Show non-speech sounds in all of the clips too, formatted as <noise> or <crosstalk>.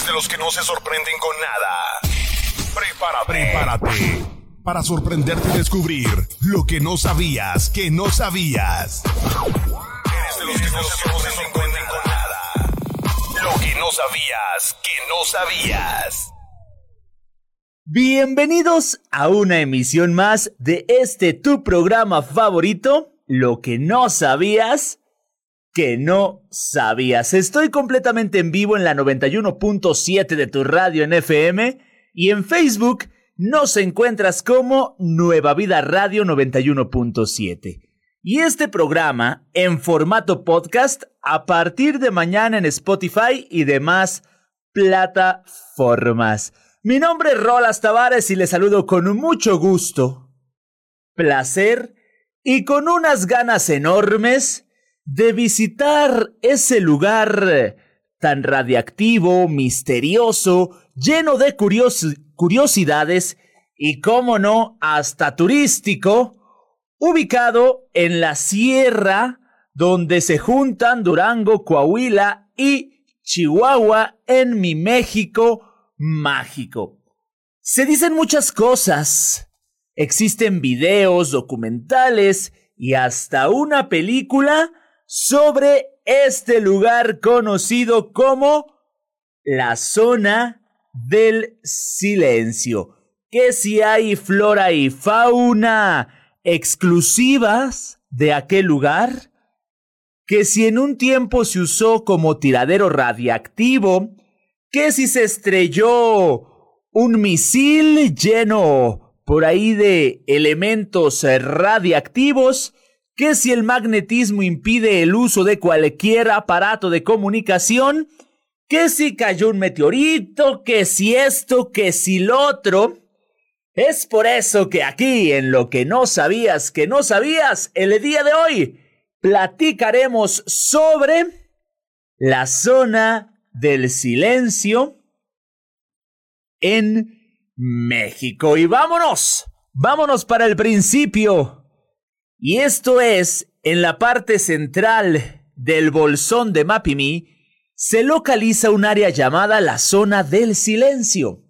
¿Eres de los que no se sorprenden con nada? Prepárate. Prepárate para sorprenderte y descubrir lo que no sabías que no sabías. Eres de los que no se sorprenden con nada. Lo que no sabías que no sabías. Bienvenidos a una emisión más de este tu programa favorito, Lo que no sabías que no sabías. Estoy completamente en vivo en la 91.7 de tu radio en FM y en Facebook nos encuentras como Nueva Vida Radio 91.7. Y este programa en formato podcast a partir de mañana en Spotify y demás plataformas. Mi nombre es Rolas Tavares y les saludo con mucho gusto, placer y con unas ganas enormes de visitar ese lugar tan radiactivo, misterioso, lleno de curiosidades y, cómo no, hasta turístico, ubicado en la sierra donde se juntan Durango, Coahuila y Chihuahua en mi México mágico. Se dicen muchas cosas. Existen videos, documentales y hasta una película sobre este lugar conocido como la zona del silencio. Que si hay flora y fauna exclusivas de aquel lugar, que si en un tiempo se usó como tiradero radiactivo, que si se estrelló un misil lleno por ahí de elementos radiactivos, que si el magnetismo impide el uso de cualquier aparato de comunicación, que si cayó un meteorito, que si esto, que si lo otro. Es por eso que aquí, en lo que no sabías que no sabías, el día de hoy, platicaremos sobre la zona del silencio en México. Y vámonos, vámonos para el principio y esto es, en la parte central del bolsón de Mapimi, se localiza un área llamada la zona del silencio.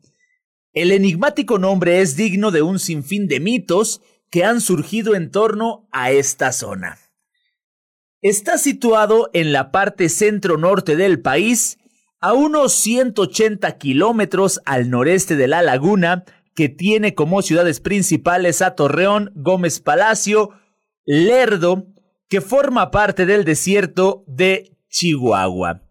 El enigmático nombre es digno de un sinfín de mitos que han surgido en torno a esta zona. Está situado en la parte centro-norte del país, a unos 180 kilómetros al noreste de la laguna, que tiene como ciudades principales a Torreón, Gómez Palacio, Lerdo, que forma parte del desierto de Chihuahua.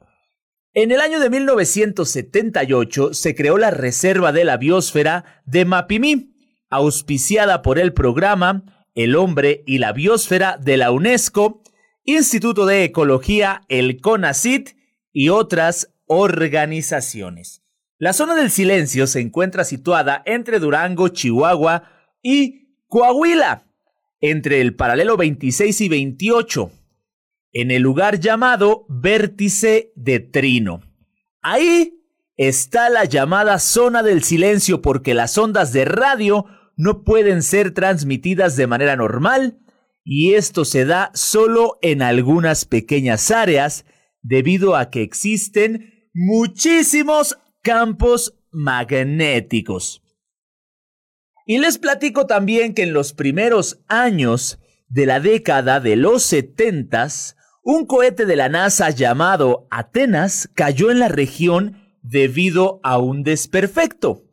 En el año de 1978 se creó la Reserva de la Biosfera de Mapimí, auspiciada por el programa El Hombre y la Biosfera de la UNESCO, Instituto de Ecología, el CONACIT y otras organizaciones. La zona del silencio se encuentra situada entre Durango, Chihuahua y Coahuila, entre el paralelo 26 y 28, en el lugar llamado Vértice de Trino. Ahí está la llamada zona del silencio porque las ondas de radio no pueden ser transmitidas de manera normal y esto se da solo en algunas pequeñas áreas debido a que existen muchísimos campos magnéticos. Y les platico también que en los primeros años de la década de los setentas, un cohete de la NASA llamado Atenas cayó en la región debido a un desperfecto.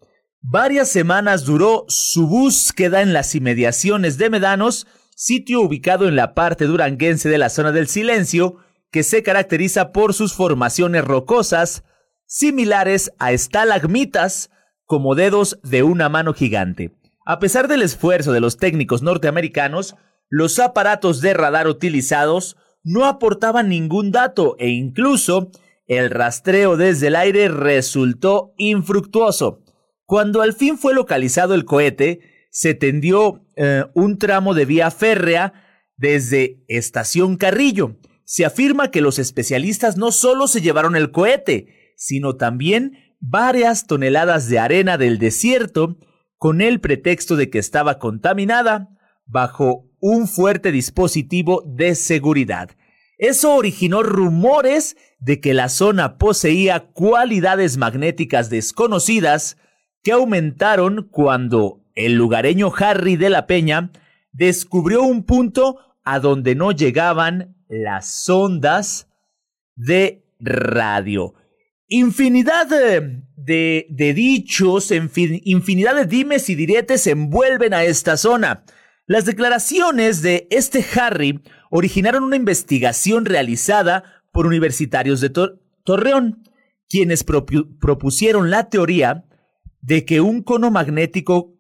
Varias semanas duró su búsqueda en las inmediaciones de Medanos, sitio ubicado en la parte duranguense de la zona del silencio, que se caracteriza por sus formaciones rocosas, similares a estalagmitas, como dedos de una mano gigante. A pesar del esfuerzo de los técnicos norteamericanos, los aparatos de radar utilizados no aportaban ningún dato e incluso el rastreo desde el aire resultó infructuoso. Cuando al fin fue localizado el cohete, se tendió eh, un tramo de vía férrea desde Estación Carrillo. Se afirma que los especialistas no solo se llevaron el cohete, sino también varias toneladas de arena del desierto con el pretexto de que estaba contaminada bajo un fuerte dispositivo de seguridad. Eso originó rumores de que la zona poseía cualidades magnéticas desconocidas que aumentaron cuando el lugareño Harry de la Peña descubrió un punto a donde no llegaban las ondas de radio. Infinidad de, dichos, infinidad de dimes y diretes envuelven a esta zona. Las declaraciones de este Harry originaron una investigación realizada por universitarios de Torreón, quienes propusieron la teoría de que un cono magnético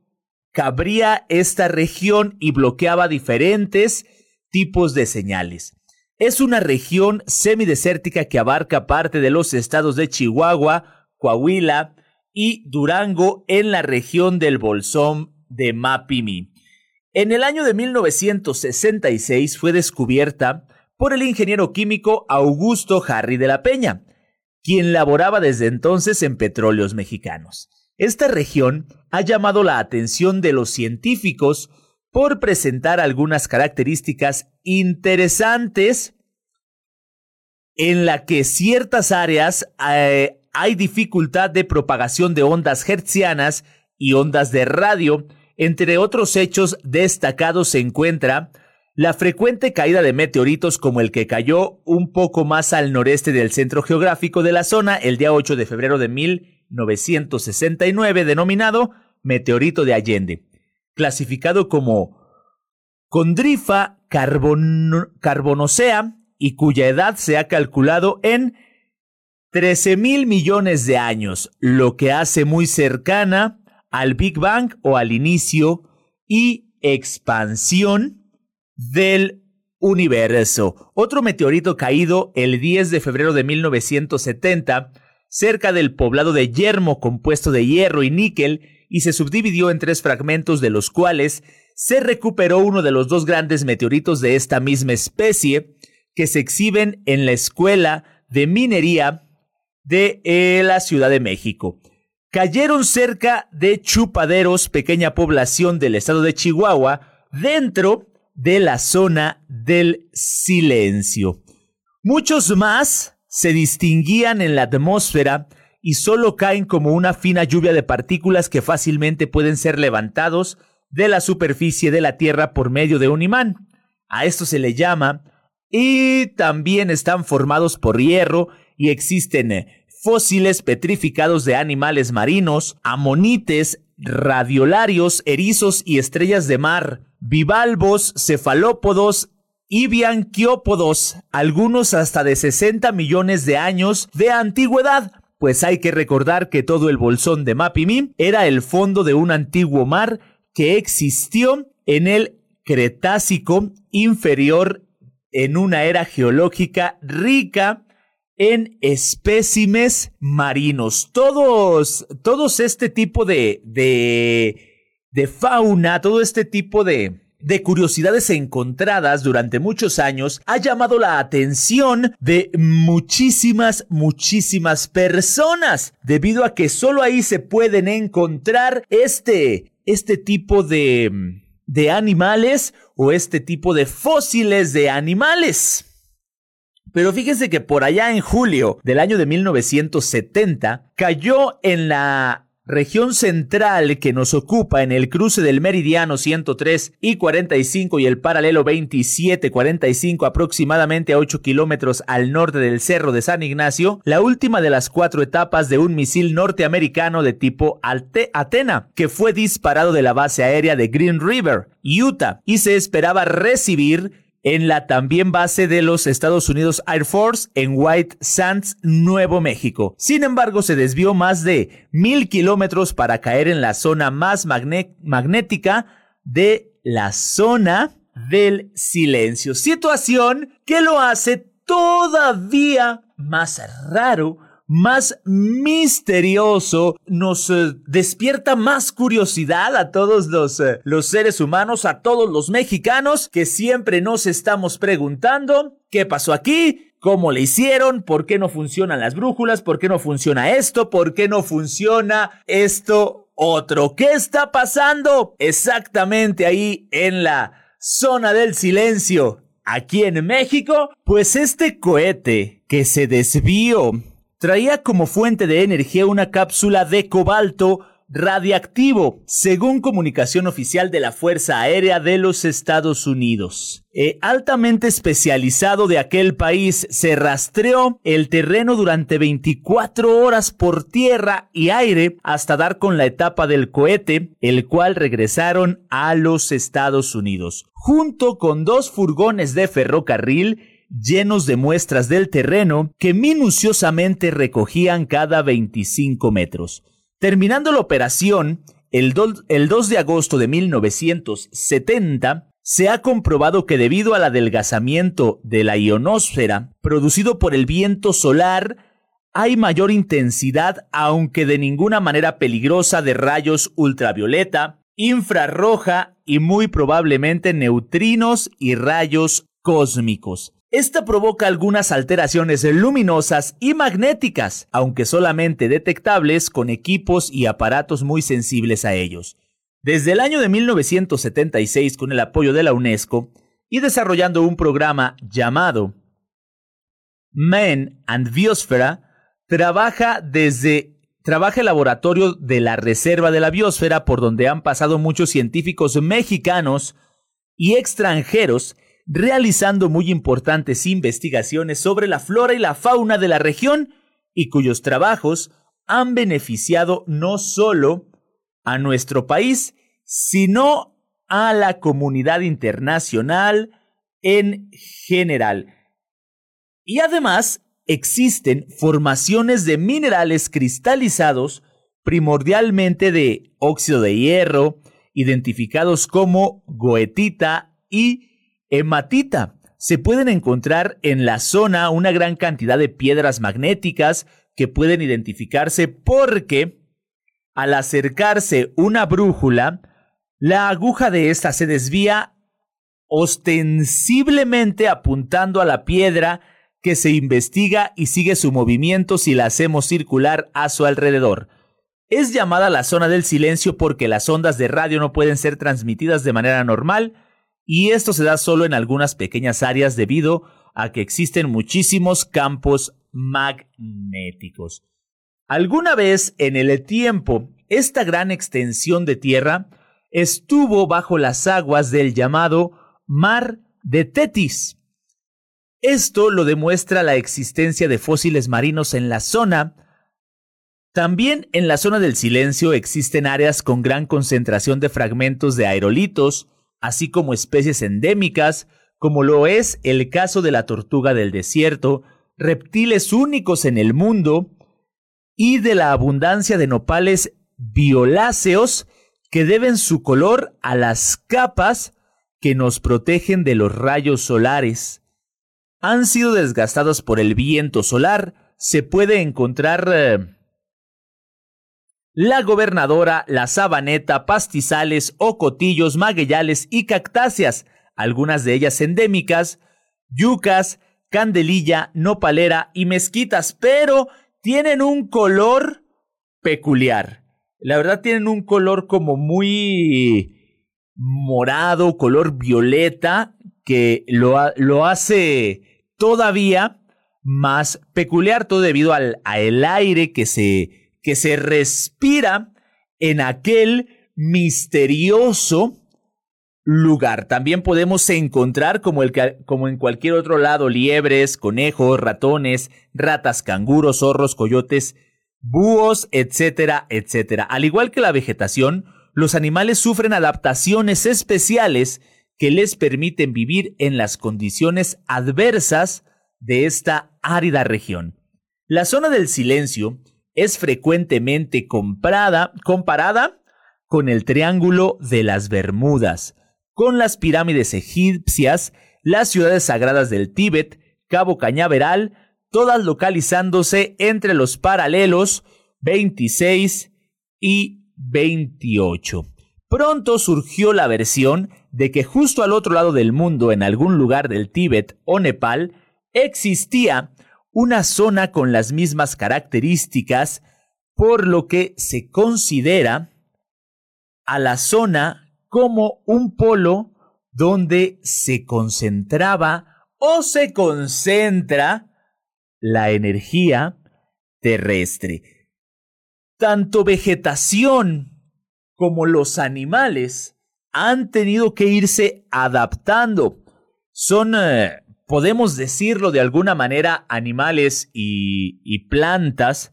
cabría esta región y bloqueaba diferentes tipos de señales. Es una región semidesértica que abarca parte de los estados de Chihuahua, Coahuila y Durango en la región del Bolsón de Mapimi. En el año de 1966 fue descubierta por el ingeniero químico Augusto Harry de la Peña, quien laboraba desde entonces en petróleos mexicanos. Esta región ha llamado la atención de los científicos por presentar algunas características interesantes en la que ciertas áreas eh, hay dificultad de propagación de ondas hertzianas y ondas de radio. Entre otros hechos destacados se encuentra la frecuente caída de meteoritos como el que cayó un poco más al noreste del centro geográfico de la zona el día 8 de febrero de 1969, denominado meteorito de Allende clasificado como Condrifa carbonocea y cuya edad se ha calculado en 13 mil millones de años, lo que hace muy cercana al Big Bang o al inicio y expansión del universo. Otro meteorito caído el 10 de febrero de 1970 cerca del poblado de Yermo compuesto de hierro y níquel y se subdividió en tres fragmentos de los cuales se recuperó uno de los dos grandes meteoritos de esta misma especie que se exhiben en la Escuela de Minería de eh, la Ciudad de México. Cayeron cerca de Chupaderos, pequeña población del estado de Chihuahua, dentro de la zona del silencio. Muchos más se distinguían en la atmósfera y solo caen como una fina lluvia de partículas que fácilmente pueden ser levantados de la superficie de la Tierra por medio de un imán. A esto se le llama y también están formados por hierro y existen eh, fósiles petrificados de animales marinos, amonites, radiolarios, erizos y estrellas de mar, bivalvos, cefalópodos y bianquiópodos, algunos hasta de 60 millones de años de antigüedad, pues hay que recordar que todo el bolsón de Mapimí era el fondo de un antiguo mar que existió en el Cretácico inferior en una era geológica rica en espécimes marinos. Todos, todos este tipo de, de, de fauna, todo este tipo de, de curiosidades encontradas durante muchos años ha llamado la atención de muchísimas, muchísimas personas, debido a que solo ahí se pueden encontrar este, este tipo de, de animales o este tipo de fósiles de animales. Pero fíjense que por allá en julio del año de 1970 cayó en la región central que nos ocupa en el cruce del meridiano 103 y 45 y el paralelo 27-45 aproximadamente a 8 kilómetros al norte del Cerro de San Ignacio, la última de las cuatro etapas de un misil norteamericano de tipo Alte Atena, que fue disparado de la base aérea de Green River, Utah, y se esperaba recibir en la también base de los Estados Unidos Air Force en White Sands, Nuevo México. Sin embargo, se desvió más de mil kilómetros para caer en la zona más magnética de la zona del silencio. Situación que lo hace todavía más raro más misterioso, nos eh, despierta más curiosidad a todos los, eh, los seres humanos, a todos los mexicanos que siempre nos estamos preguntando qué pasó aquí, cómo le hicieron, por qué no funcionan las brújulas, por qué no funciona esto, por qué no funciona esto otro. ¿Qué está pasando exactamente ahí en la zona del silencio? aquí en México? Pues este cohete que se desvió traía como fuente de energía una cápsula de cobalto radiactivo, según comunicación oficial de la Fuerza Aérea de los Estados Unidos. Eh, altamente especializado de aquel país, se rastreó el terreno durante 24 horas por tierra y aire hasta dar con la etapa del cohete, el cual regresaron a los Estados Unidos, junto con dos furgones de ferrocarril llenos de muestras del terreno que minuciosamente recogían cada 25 metros. Terminando la operación, el, 2 de agosto de 1970, se ha comprobado que debido al adelgazamiento de la ionosfera producido por el viento solar, hay mayor intensidad, aunque de ninguna manera peligrosa, de rayos ultravioleta, infrarroja y muy probablemente neutrinos y rayos cósmicos. Esta provoca algunas alteraciones luminosas y magnéticas, aunque solamente detectables con equipos y aparatos muy sensibles a ellos. Desde el año de 1976, con el apoyo de la UNESCO, y desarrollando un programa llamado Men and Biosfera, trabaja desde trabaja el laboratorio de la Reserva de la Biosfera por donde han pasado muchos científicos mexicanos y extranjeros realizando muy importantes investigaciones sobre la flora y la fauna de la región y cuyos trabajos han beneficiado no solo a nuestro país, sino a la comunidad internacional en general. Y además existen formaciones de minerales cristalizados primordialmente de óxido de hierro, identificados como goetita y hematita. Se pueden encontrar en la zona una gran cantidad de piedras magnéticas que pueden identificarse porque al acercarse una brújula, la aguja de esta se desvía ostensiblemente apuntando a la piedra que se investiga y sigue su movimiento si la hacemos circular a su alrededor. Es llamada la zona del silencio porque las ondas de radio no pueden ser transmitidas de manera normal, y esto se da solo en algunas pequeñas áreas debido a que existen muchísimos campos magnéticos. Alguna vez en el tiempo, esta gran extensión de tierra estuvo bajo las aguas del llamado Mar de Tetis. Esto lo demuestra la existencia de fósiles marinos en la zona. También en la zona del silencio existen áreas con gran concentración de fragmentos de aerolitos, así como especies endémicas, como lo es el caso de la tortuga del desierto, reptiles únicos en el mundo, y de la abundancia de nopales violáceos que deben su color a las capas que nos protegen de los rayos solares. Han sido desgastados por el viento solar, se puede encontrar eh, la gobernadora, la sabaneta, pastizales, ocotillos, magueyales y cactáceas, algunas de ellas endémicas, yucas, candelilla, nopalera y mezquitas, pero tienen un color peculiar. La verdad tienen un color como muy morado, color violeta, que lo, lo hace todavía más peculiar, todo debido al, al aire que se que se respira en aquel misterioso lugar. También podemos encontrar, como, en cualquier otro lado, liebres, conejos, ratones, ratas, canguros, zorros, coyotes, búhos, etcétera, etcétera. Al igual que la vegetación, los animales sufren adaptaciones especiales que les permiten vivir en las condiciones adversas de esta árida región. La zona del silencio es frecuentemente comprada, comparada con el Triángulo de las Bermudas, con las pirámides egipcias, las ciudades sagradas del Tíbet, Cabo Cañaveral, todas localizándose entre los paralelos 26 y 28. Pronto surgió la versión de que justo al otro lado del mundo, en algún lugar del Tíbet o Nepal, existía una zona con las mismas características, por lo que se considera a la zona como un polo donde se concentraba o se concentra la energía terrestre. Tanto vegetación como los animales han tenido que irse adaptando. Son, eh, podemos decirlo de alguna manera, animales y, plantas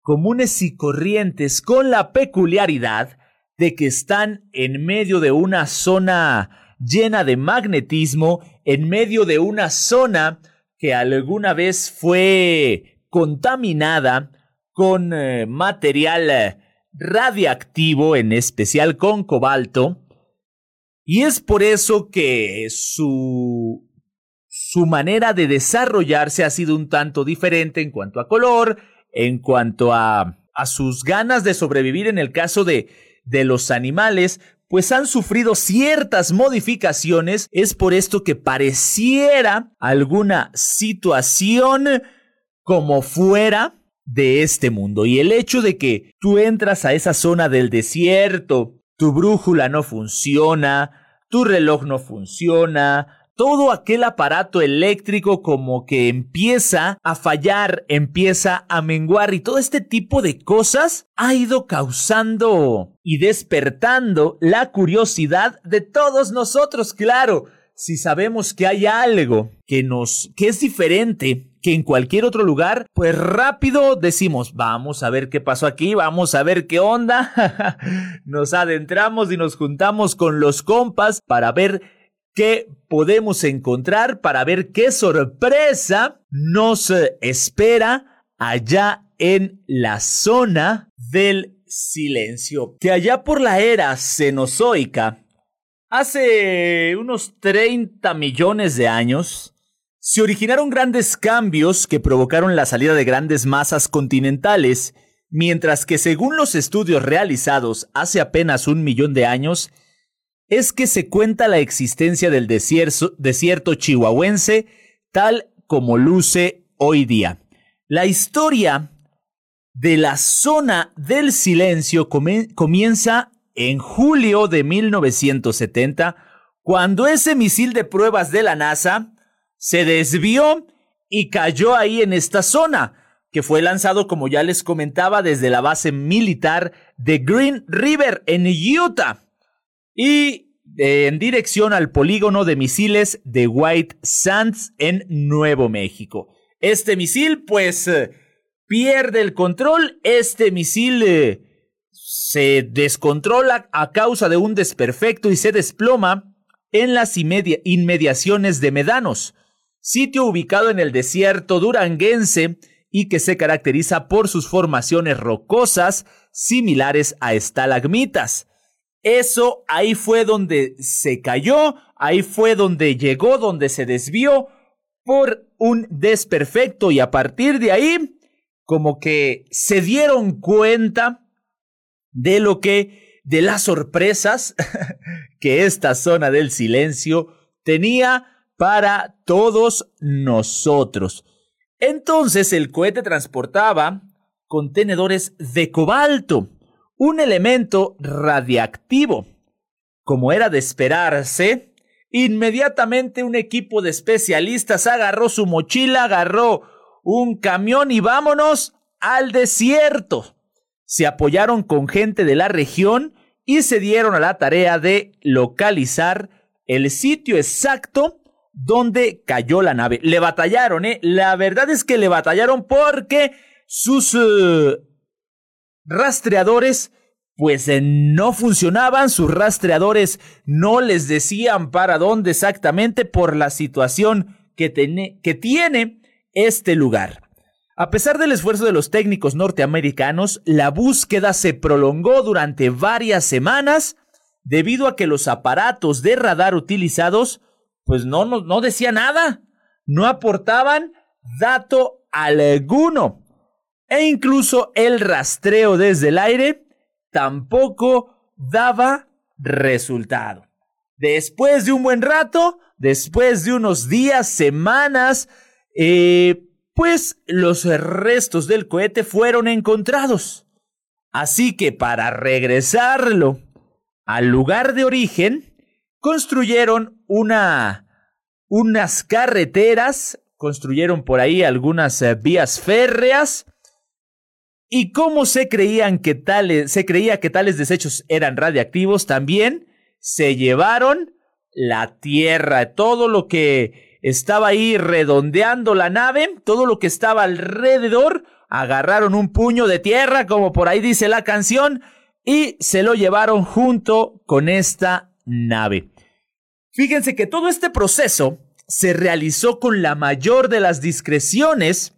comunes y corrientes con la peculiaridad de que están en medio de una zona llena de magnetismo, en medio de una zona que alguna vez fue contaminada con eh, material eh, radiactivo, en especial con cobalto, y es por eso que su, su manera de desarrollarse ha sido un tanto diferente en cuanto a color, en cuanto a, a sus ganas de sobrevivir en el caso de, de los animales, pues han sufrido ciertas modificaciones. Es por esto que pareciera alguna situación como fuera de este mundo. Y el hecho de que tú entras a esa zona del desierto, tu brújula no funciona, tu reloj no funciona, todo aquel aparato eléctrico como que empieza a fallar, empieza a menguar y todo este tipo de cosas ha ido causando y despertando la curiosidad de todos nosotros, claro. Si sabemos que hay algo que nos que es diferente que en cualquier otro lugar, pues rápido decimos, vamos a ver qué pasó aquí, vamos a ver qué onda. <laughs> nos adentramos y nos juntamos con los compas para ver qué podemos encontrar, para ver qué sorpresa nos eh, espera allá en la zona del silencio. Que allá por la era cenozoica, hace unos 30 millones de años, se originaron grandes cambios que provocaron la salida de grandes masas continentales, mientras que según los estudios realizados hace apenas un millón de años, es que se cuenta la existencia del desierto, chihuahuense tal como luce hoy día. La historia de la zona del silencio comienza en julio de 1970, cuando ese misil de pruebas de la NASA se desvió y cayó ahí en esta zona, que fue lanzado, como ya les comentaba, desde la base militar de Green River en Utah y en dirección al polígono de misiles de White Sands en Nuevo México. Este misil, pues, eh, pierde el control. Este misil eh, se descontrola a causa de un desperfecto y se desploma en las inmediaciones de Medanos sitio ubicado en el desierto duranguense y que se caracteriza por sus formaciones rocosas similares a estalagmitas. Eso ahí fue donde se cayó, ahí fue donde llegó, donde se desvió por un desperfecto y a partir de ahí como que se dieron cuenta de lo que, de las sorpresas <laughs> que esta zona del silencio tenía para todos nosotros. Entonces el cohete transportaba contenedores de cobalto, un elemento radiactivo. Como era de esperarse, inmediatamente un equipo de especialistas agarró su mochila, agarró un camión y vámonos al desierto. Se apoyaron con gente de la región y se dieron a la tarea de localizar el sitio exacto dónde cayó la nave. Le batallaron, ¿eh? La verdad es que le batallaron porque sus eh, rastreadores pues eh, no funcionaban, sus rastreadores no les decían para dónde exactamente por la situación que, tiene este lugar. A pesar del esfuerzo de los técnicos norteamericanos, la búsqueda se prolongó durante varias semanas debido a que los aparatos de radar utilizados pues no, no, no nada, no aportaban dato alguno. E incluso el rastreo desde el aire tampoco daba resultado. Después de un buen rato, después de unos días, semanas, eh, pues los restos del cohete fueron encontrados. Así que para regresarlo al lugar de origen, construyeron una, unas carreteras, construyeron por ahí algunas eh, vías férreas. Y como se creían que tales, se creía que tales desechos eran radiactivos, también se llevaron la tierra, todo lo que estaba ahí redondeando la nave, todo lo que estaba alrededor, agarraron un puño de tierra, como por ahí dice la canción, y se lo llevaron junto con esta nave. Fíjense que todo este proceso se realizó con la mayor de las discreciones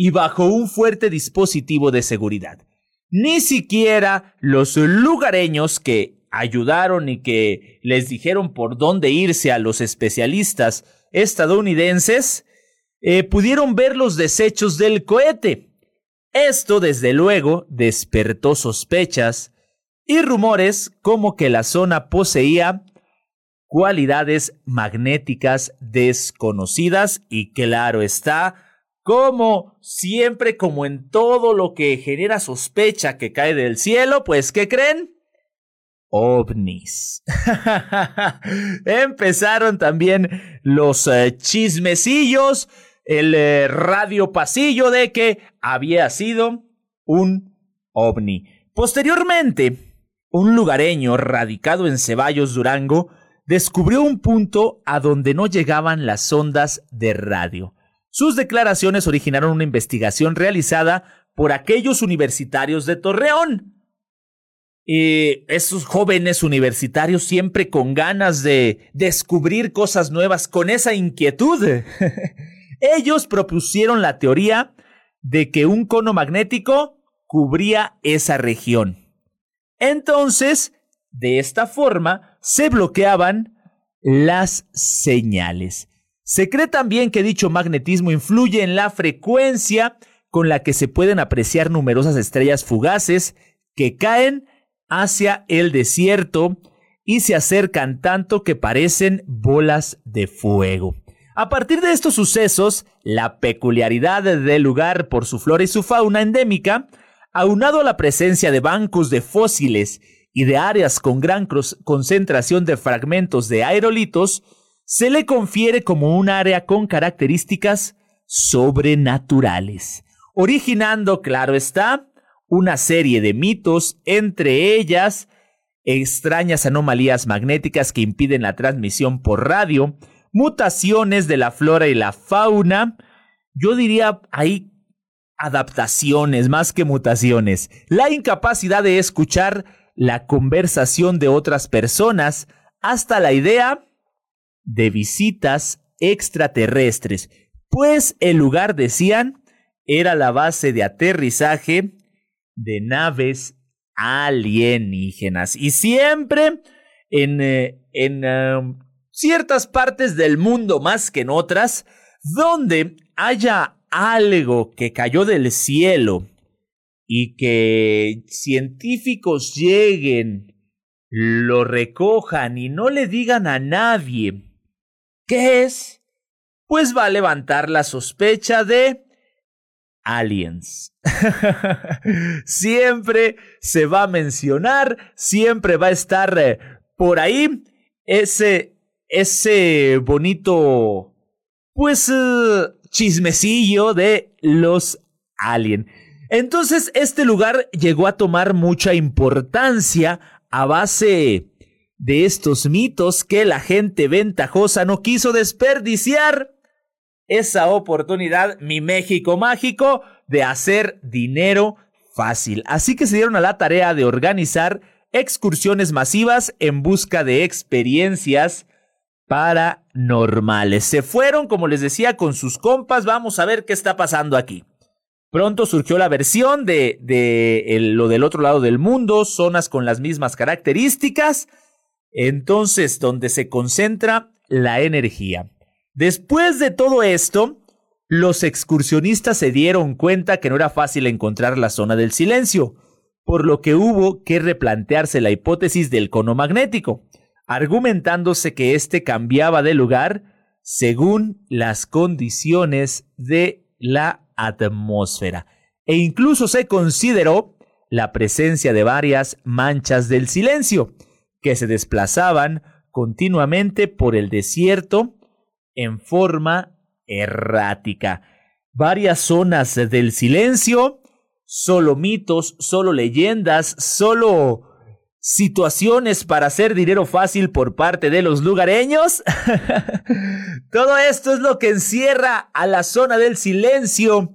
y bajo un fuerte dispositivo de seguridad. Ni siquiera los lugareños que ayudaron y que les dijeron por dónde irse a los especialistas estadounidenses, eh, pudieron ver los desechos del cohete. Esto, desde luego, despertó sospechas y rumores como que la zona poseía cualidades magnéticas desconocidas y claro está, como siempre, como en todo lo que genera sospecha que cae del cielo, pues ¿qué creen? ovnis. <laughs> Empezaron también los eh, chismecillos, el eh, radio pasillo de que había sido un ovni. Posteriormente, un lugareño radicado en Ceballos, Durango, descubrió un punto a donde no llegaban las ondas de radio. Sus declaraciones originaron una investigación realizada por aquellos universitarios de Torreón, y esos jóvenes universitarios siempre con ganas de descubrir cosas nuevas, con esa inquietud. <laughs> Ellos propusieron la teoría de que un cono magnético cubría esa región. Entonces, de esta forma, se bloqueaban las señales. Se cree también que dicho magnetismo influye en la frecuencia con la que se pueden apreciar numerosas estrellas fugaces que caen hacia el desierto y se acercan tanto que parecen bolas de fuego. A partir de estos sucesos, la peculiaridad del lugar por su flora y su fauna endémica, aunado a la presencia de bancos de fósiles y de áreas con gran concentración de fragmentos de aerolitos, se le confiere como un área con características sobrenaturales, originando, claro está, una serie de mitos, entre ellas extrañas anomalías magnéticas que impiden la transmisión por radio, mutaciones de la flora y la fauna, yo diría hay adaptaciones más que mutaciones, la incapacidad de escuchar la conversación de otras personas, hasta la idea de visitas extraterrestres, pues el lugar, decían, era la base de aterrizaje de naves alienígenas. Y siempre en, eh, en um, ciertas partes del mundo más que en otras, donde haya algo que cayó del cielo y que científicos lleguen, lo recojan y no le digan a nadie qué es, pues va a levantar la sospecha de aliens. <laughs> siempre se va a mencionar, siempre va a estar eh, por ahí ese, ese bonito, pues, eh, chismecillo de los aliens. Entonces, este lugar llegó a tomar mucha importancia a base de estos mitos que la gente ventajosa no quiso desperdiciar esa oportunidad, mi México mágico, de hacer dinero fácil. Así que se dieron a la tarea de organizar excursiones masivas en busca de experiencias paranormales. Se fueron, como les decía, con sus compas. Vamos a ver qué está pasando aquí. Pronto surgió la versión de, lo del otro lado del mundo, zonas con las mismas características. Entonces, donde se concentra la energía. Después de todo esto, los excursionistas se dieron cuenta que no era fácil encontrar la zona del silencio, por lo que hubo que replantearse la hipótesis del cono magnético, argumentándose que éste cambiaba de lugar según las condiciones de la atmósfera, e incluso se consideró la presencia de varias manchas del silencio, que se desplazaban continuamente por el desierto en forma errática. Varias zonas del silencio, solo mitos, solo leyendas, solo situaciones para hacer dinero fácil por parte de los lugareños. <laughs> Todo esto es lo que encierra a la zona del silencio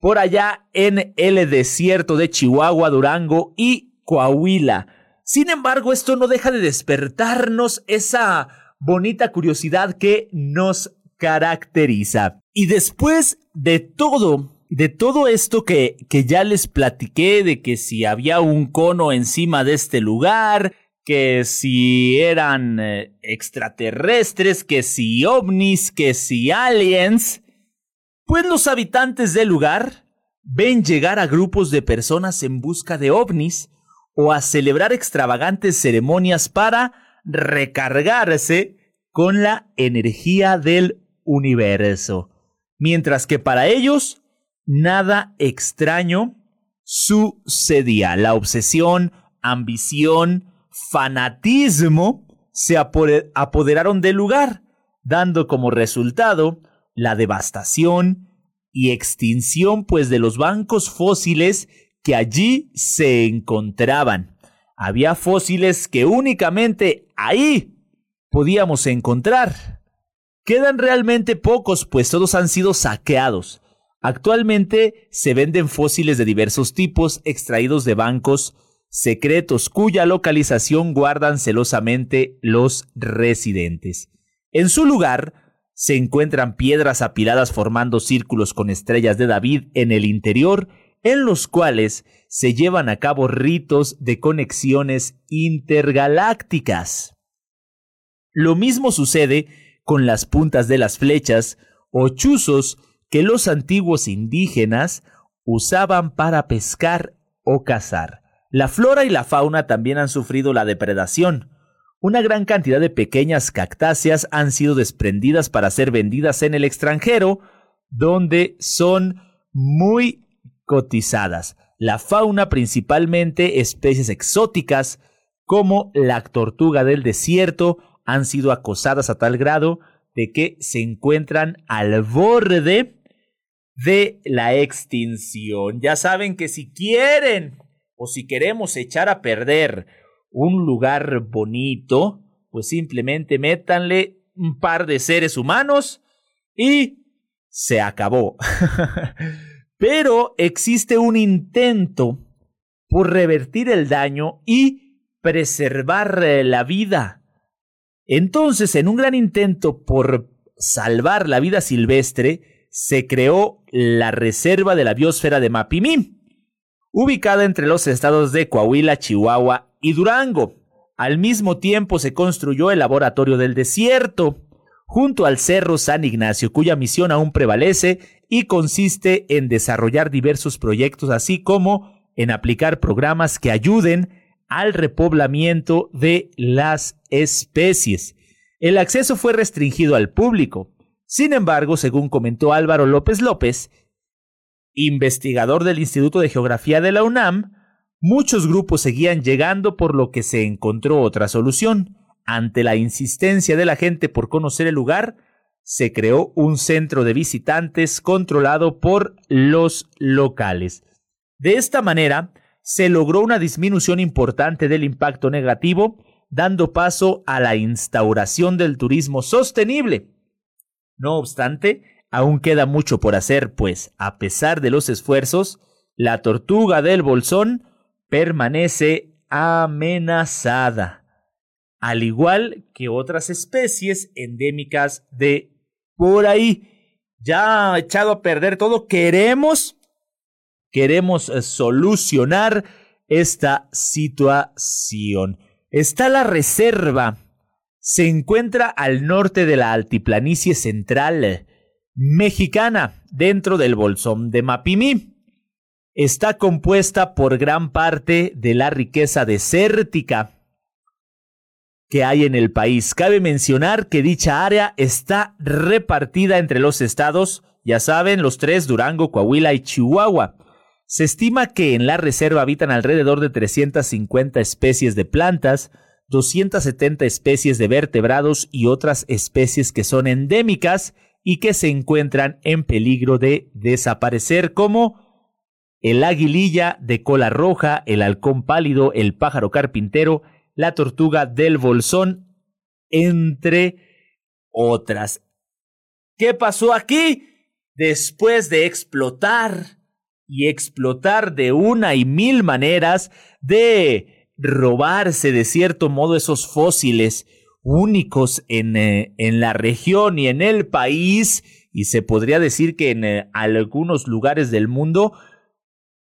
por allá en el desierto de Chihuahua, Durango y Coahuila. Sin embargo, esto no deja de despertarnos esa bonita curiosidad que nos caracteriza. Y después de todo de todo esto que, que ya les platiqué, de que si había un cono encima de este lugar, que si eran eh, extraterrestres, que si ovnis, que si aliens, pues los habitantes del lugar ven llegar a grupos de personas en busca de ovnis o a celebrar extravagantes ceremonias para recargarse con la energía del universo. Mientras que para ellos nada extraño sucedía. La obsesión, ambición, fanatismo se apoderaron del lugar, dando como resultado la devastación y extinción pues de los bancos fósiles que allí se encontraban. Había fósiles que únicamente ahí podíamos encontrar. Quedan realmente pocos, pues todos han sido saqueados. Actualmente se venden fósiles de diversos tipos extraídos de bancos secretos cuya localización guardan celosamente los residentes. En su lugar se encuentran piedras apiladas formando círculos con estrellas de David en el interior, en los cuales se llevan a cabo ritos de conexiones intergalácticas. Lo mismo sucede con las puntas de las flechas o chuzos que los antiguos indígenas usaban para pescar o cazar. La flora y la fauna también han sufrido la depredación. Una gran cantidad de pequeñas cactáceas han sido desprendidas para ser vendidas en el extranjero, donde son muy cotizadas. La fauna principalmente especies exóticas como la tortuga del desierto han sido acosadas a tal grado de que se encuentran al borde de la extinción. Ya saben que si quieren o si queremos echar a perder un lugar bonito, pues simplemente métanle un par de seres humanos y se acabó. <laughs> Pero existe un intento por revertir el daño y preservar eh, la vida. Entonces, en un gran intento por salvar la vida silvestre, se creó la Reserva de la Biosfera de Mapimí, ubicada entre los estados de Coahuila, Chihuahua y Durango. Al mismo tiempo se construyó el Laboratorio del Desierto, junto al Cerro San Ignacio, cuya misión aún prevalece y consiste en desarrollar diversos proyectos, así como en aplicar programas que ayuden al repoblamiento de las especies. El acceso fue restringido al público, sin embargo, según comentó Álvaro López López, investigador del Instituto de Geografía de la UNAM, muchos grupos seguían llegando por lo que se encontró otra solución. Ante la insistencia de la gente por conocer el lugar, se creó un centro de visitantes controlado por los locales. De esta manera, se logró una disminución importante del impacto negativo, dando paso a la instauración del turismo sostenible, no obstante, aún queda mucho por hacer, pues, a pesar de los esfuerzos, la tortuga del bolsón permanece amenazada, al igual que otras especies endémicas de por ahí. Ya echado a perder todo, queremos, queremos eh, solucionar esta situación. Está la reserva se encuentra al norte de la altiplanicie central mexicana, dentro del bolsón de Mapimí. Está compuesta por gran parte de la riqueza desértica que hay en el país. Cabe mencionar que dicha área está repartida entre los estados, ya saben, los tres, Durango, Coahuila y Chihuahua. Se estima que en la reserva habitan alrededor de 350 especies de plantas, 270 especies de vertebrados y otras especies que son endémicas y que se encuentran en peligro de desaparecer, como el aguililla de cola roja, el halcón pálido, el pájaro carpintero, la tortuga del bolsón, entre otras. ¿Qué pasó aquí? Después de explotar y explotar de una y mil maneras, de robarse de cierto modo esos fósiles únicos en, eh, en la región y en el país, y se podría decir que en eh, algunos lugares del mundo,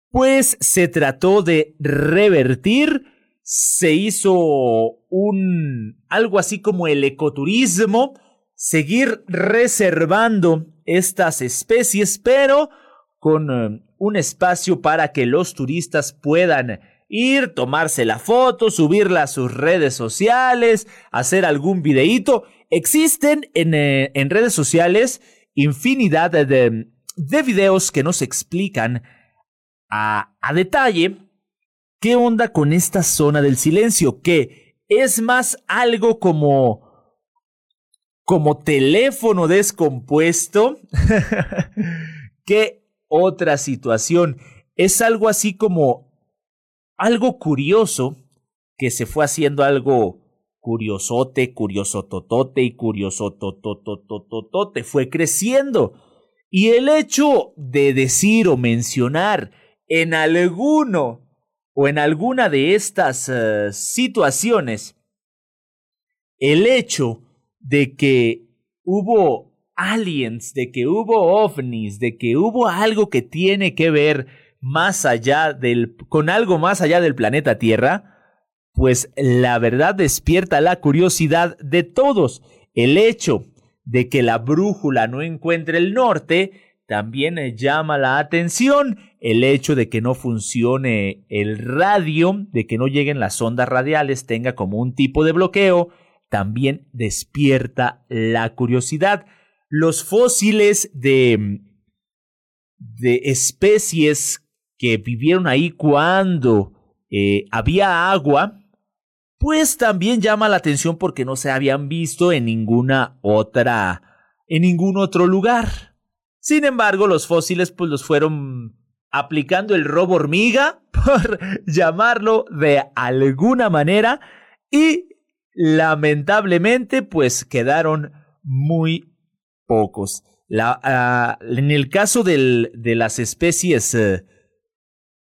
pues se trató de revertir, se hizo un algo así como el ecoturismo, seguir reservando estas especies, pero con eh, un espacio para que los turistas puedan ir, tomarse la foto, subirla a sus redes sociales, hacer algún videíto. Existen en, eh, en redes sociales infinidad de, de, videos que nos explican a, a detalle qué onda con esta zona del silencio, que es más algo como como teléfono descompuesto <laughs> que otra situación. Es algo así como algo curioso que se fue haciendo algo curiosote, curiosototote y curiosototototote fue creciendo. Y el hecho de decir o mencionar en alguno o en alguna de estas uh, situaciones el hecho de que hubo aliens, de que hubo ovnis, de que hubo algo que tiene que ver más allá del, con algo más allá del planeta Tierra, pues la verdad despierta la curiosidad de todos. El hecho de que la brújula no encuentre el norte también llama la atención. El hecho de que no funcione el radio, de que no lleguen las ondas radiales, tenga como un tipo de bloqueo, también despierta la curiosidad. Los fósiles de, de especies que vivieron ahí cuando eh, había agua, pues también llama la atención porque no se habían visto en ninguna otra, en ningún otro lugar. Sin embargo, los fósiles pues los fueron aplicando el robo hormiga, <laughs> por llamarlo de alguna manera, y lamentablemente pues quedaron muy pocos. La, uh, en el caso de las especies uh,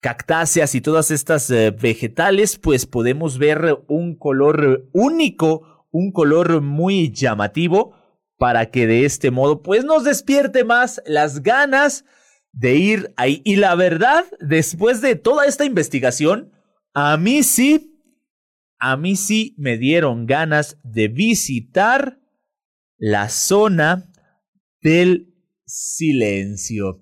cactáceas y todas estas eh, vegetales, pues podemos ver un color único, un color muy llamativo, para que de este modo pues nos despierte más las ganas de ir ahí. Y la verdad, después de toda esta investigación, a mí sí, a mí sí me dieron ganas de visitar la zona del silencio.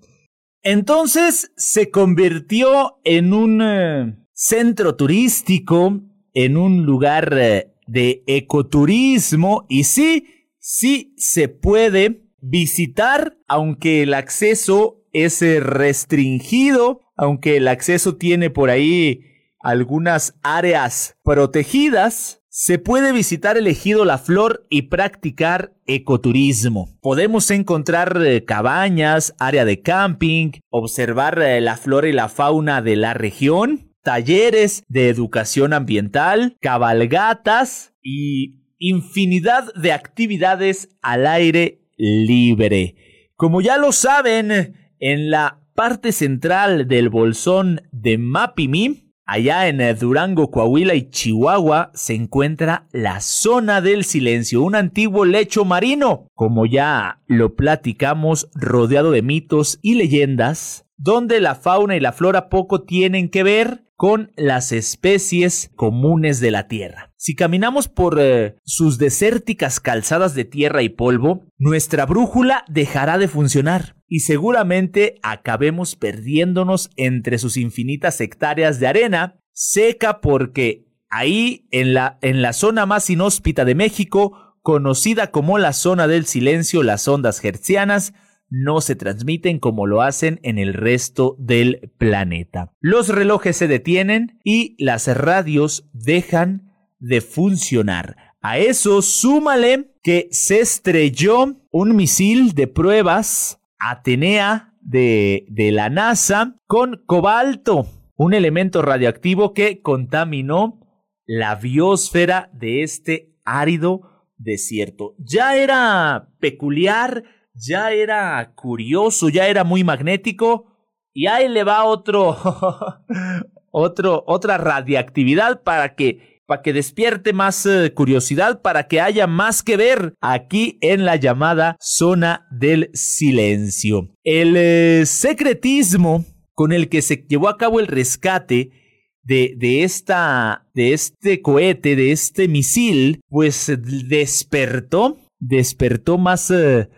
Entonces se convirtió en un eh, centro turístico, en un lugar eh, de ecoturismo y sí, sí se puede visitar, aunque el acceso es eh, restringido, aunque el acceso tiene por ahí algunas áreas protegidas, se puede visitar el ejido La Flor y practicar ecoturismo. Podemos encontrar eh, cabañas, área de camping, observar eh, la flora y la fauna de la región, talleres de educación ambiental, cabalgatas y infinidad de actividades al aire libre. Como ya lo saben, en la parte central del bolsón de Mapimi Allá en Durango, Coahuila y Chihuahua se encuentra la zona del silencio, un antiguo lecho marino, como ya lo platicamos, rodeado de mitos y leyendas, donde la fauna y la flora poco tienen que ver con las especies comunes de la Tierra. Si caminamos por eh, sus desérticas calzadas de tierra y polvo, nuestra brújula dejará de funcionar y seguramente acabemos perdiéndonos entre sus infinitas hectáreas de arena seca porque ahí en la, en la zona más inhóspita de México, conocida como la zona del silencio, las ondas hertzianas, no se transmiten como lo hacen en el resto del planeta. Los relojes se detienen y las radios dejan de funcionar. A eso súmale que se estrelló un misil de pruebas Atenea de, de la NASA con cobalto, un elemento radioactivo que contaminó la biosfera de este árido desierto. Ya era peculiar, ya era curioso, ya era muy magnético. Y ahí le va otro, <laughs> otro, otra radiactividad para que, para que despierte más eh, curiosidad, para que haya más que ver aquí en la llamada zona del silencio. El eh, secretismo con el que se llevó a cabo el rescate de, de, esta, de este cohete, de este misil, pues despertó, despertó más eh,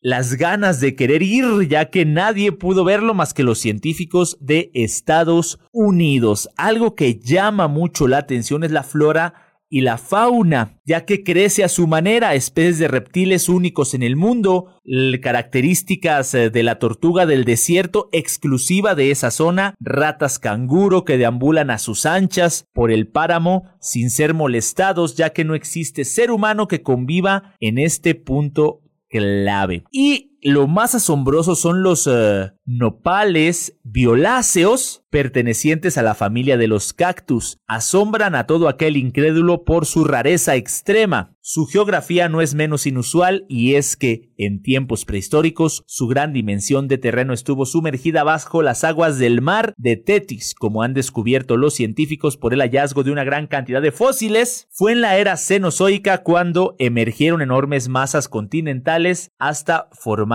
las ganas de querer ir, ya que nadie pudo verlo más que los científicos de Estados Unidos. Algo que llama mucho la atención es la flora y la fauna, ya que crece a su manera especies de reptiles únicos en el mundo, características eh, de la tortuga del desierto exclusiva de esa zona, ratas canguro que deambulan a sus anchas por el páramo sin ser molestados, ya que no existe ser humano que conviva en este punto clave. Y lo más asombroso son los eh, nopales violáceos pertenecientes a la familia de los cactus. Asombran a todo aquel incrédulo por su rareza extrema. Su geografía no es menos inusual y es que, en tiempos prehistóricos, su gran dimensión de terreno estuvo sumergida bajo las aguas del mar de Tetis, como han descubierto los científicos por el hallazgo de una gran cantidad de fósiles. Fue en la era cenozoica cuando emergieron enormes masas continentales hasta formar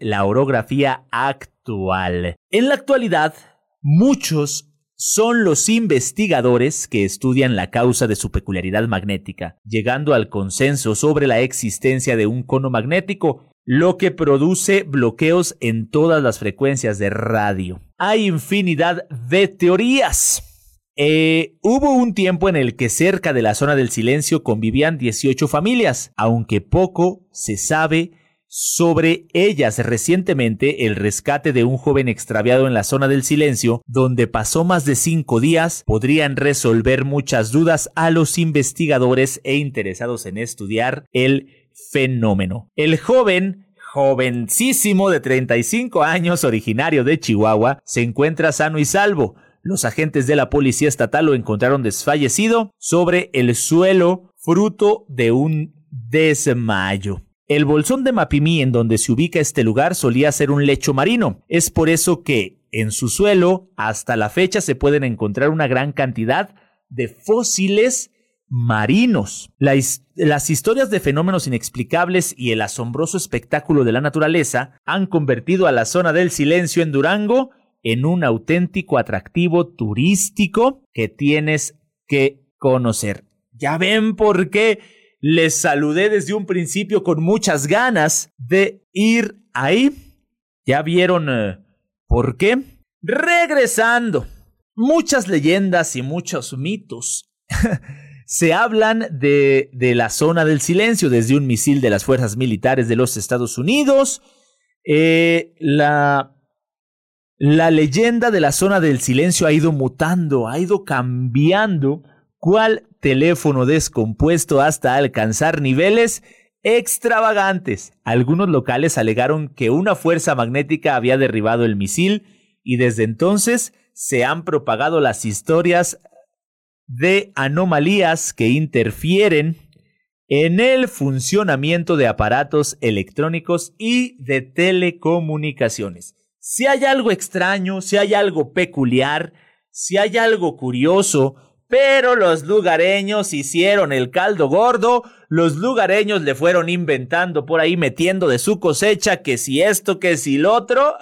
la orografía actual. En la actualidad, muchos son los investigadores que estudian la causa de su peculiaridad magnética, llegando al consenso sobre la existencia de un cono magnético, lo que produce bloqueos en todas las frecuencias de radio. Hay infinidad de teorías. Eh, hubo un tiempo en el que cerca de la zona del silencio convivían 18 familias, aunque poco se sabe sobre ellas recientemente el rescate de un joven extraviado en la zona del silencio, donde pasó más de cinco días, podrían resolver muchas dudas a los investigadores e interesados en estudiar el fenómeno. El joven jovencísimo de 35 años, originario de Chihuahua, se encuentra sano y salvo. Los agentes de la policía estatal lo encontraron desfallecido sobre el suelo, fruto de un desmayo. El bolsón de Mapimí en donde se ubica este lugar solía ser un lecho marino. Es por eso que en su suelo hasta la fecha se pueden encontrar una gran cantidad de fósiles marinos. las historias de fenómenos inexplicables y el asombroso espectáculo de la naturaleza han convertido a la zona del silencio en Durango en un auténtico atractivo turístico que tienes que conocer. Ya ven por qué les saludé desde un principio con muchas ganas de ir ahí. ¿Ya vieron eh, por qué? Regresando. Muchas leyendas y muchos mitos <laughs> se hablan de, de, la zona del silencio, desde un misil de las fuerzas militares de los Estados Unidos. Eh, la, la leyenda de la zona del silencio ha ido mutando, ha ido cambiando. ¿Cuál teléfono descompuesto hasta alcanzar niveles extravagantes. Algunos locales alegaron que una fuerza magnética había derribado el misil y desde entonces se han propagado las historias de anomalías que interfieren en el funcionamiento de aparatos electrónicos y de telecomunicaciones. Si hay algo extraño, si hay algo peculiar, si hay algo curioso, pero los lugareños hicieron el caldo gordo, los lugareños le fueron inventando por ahí metiendo de su cosecha que si esto, que si lo otro.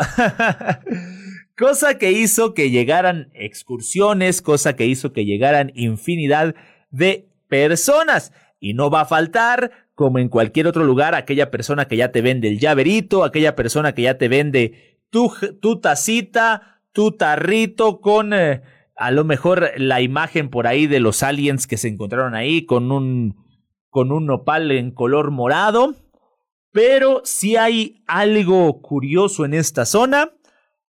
<laughs> cosa que hizo que llegaran excursiones, cosa que hizo que llegaran infinidad de personas. Y no va a faltar, como en cualquier otro lugar, aquella persona que ya te vende el llaverito, aquella persona que ya te vende tu, tu tacita, tu tarrito con... Eh, a lo mejor la imagen por ahí de los aliens que se encontraron ahí con un con un nopal en color morado, pero si hay algo curioso en esta zona.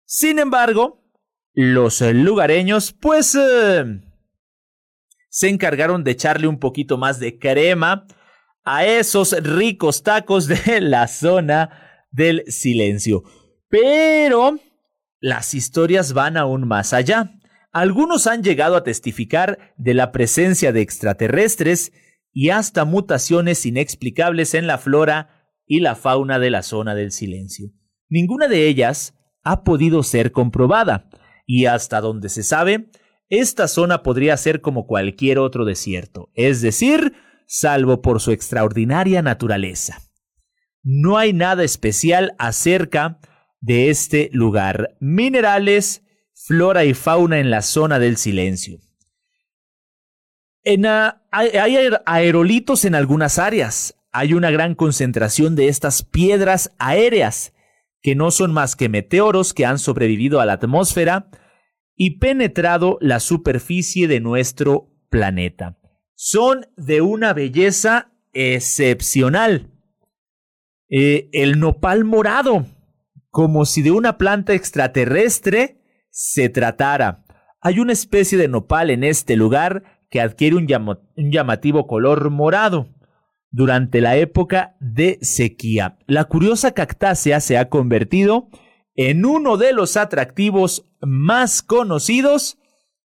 Sin embargo, los lugareños pues eh, se encargaron de echarle un poquito más de crema a esos ricos tacos de <laughs> la zona del silencio. Pero las historias van aún más allá. Algunos han llegado a testificar de la presencia de extraterrestres y hasta mutaciones inexplicables en la flora y la fauna de la zona del silencio. Ninguna de ellas ha podido ser comprobada, y hasta donde se sabe, esta zona podría ser como cualquier otro desierto, es decir, salvo por su extraordinaria naturaleza. No hay nada especial acerca de este lugar. Minerales, flora y fauna en la zona del silencio. En, hay, aerolitos en algunas áreas. Hay una gran concentración de estas piedras aéreas, que no son más que meteoros que han sobrevivido a la atmósfera y penetrado la superficie de nuestro planeta. Son de una belleza excepcional. Eh, el nopal morado, como si de una planta extraterrestre se tratara. Hay una especie de nopal en este lugar que adquiere un, llamativo color morado durante la época de sequía. La curiosa cactácea se ha convertido en uno de los atractivos más conocidos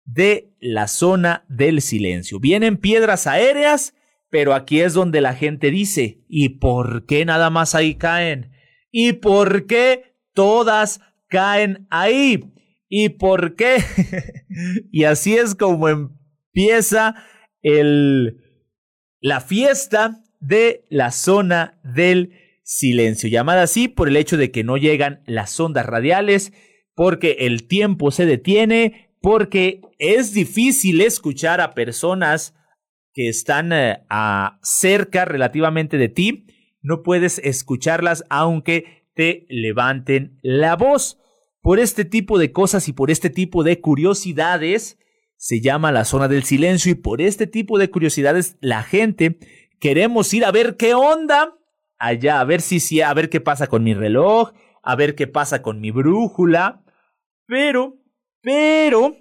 de la zona del silencio. Vienen piedras aéreas, pero aquí es donde la gente dice, ¿y por qué nada más ahí caen? ¿Y por qué todas caen ahí? ¿Y por qué? <laughs> y así es como empieza el, la fiesta de la zona del silencio, llamada así por el hecho de que no llegan las ondas radiales, porque el tiempo se detiene, porque es difícil escuchar a personas que están eh, a cerca relativamente de ti, no puedes escucharlas aunque te levanten la voz. Por este tipo de cosas y por este tipo de curiosidades se llama la zona del silencio y por este tipo de curiosidades la gente queremos ir a ver qué onda allá, a ver si sí, a ver qué pasa con mi reloj, a ver qué pasa con mi brújula. Pero, pero,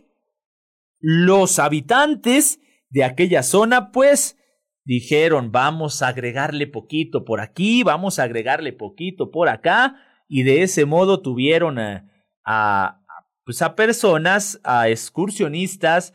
los habitantes de aquella zona, pues, dijeron, vamos a agregarle poquito por aquí, vamos a agregarle poquito por acá, y de ese modo tuvieron a, pues a personas, a excursionistas,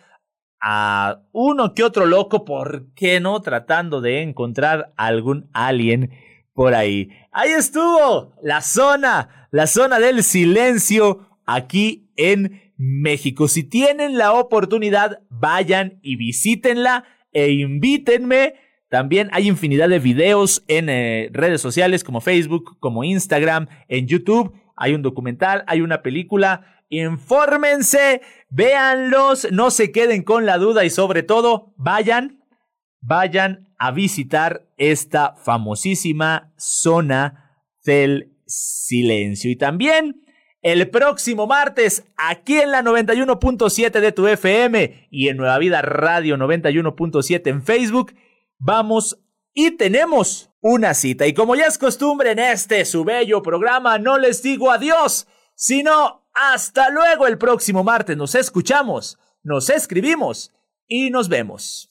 a uno que otro loco, ¿por qué no? Tratando de encontrar algún alien por ahí. Ahí estuvo la zona, la zona del silencio aquí en México. Si tienen la oportunidad, vayan y visítenla e invítenme. También hay infinidad de videos en eh, redes sociales como Facebook, como Instagram, en YouTube. Hay un documental, hay una película. Infórmense, véanlos, no se queden con la duda y sobre todo, vayan, vayan a visitar esta famosísima zona del silencio. Y también el próximo martes, aquí en la 91.7 de tu FM y en Nueva Vida Radio 91.7 en Facebook, vamos y tenemos una cita. Y como ya es costumbre en este su bello programa, no les digo adiós, sino hasta luego el próximo martes. Nos escuchamos, nos escribimos y nos vemos.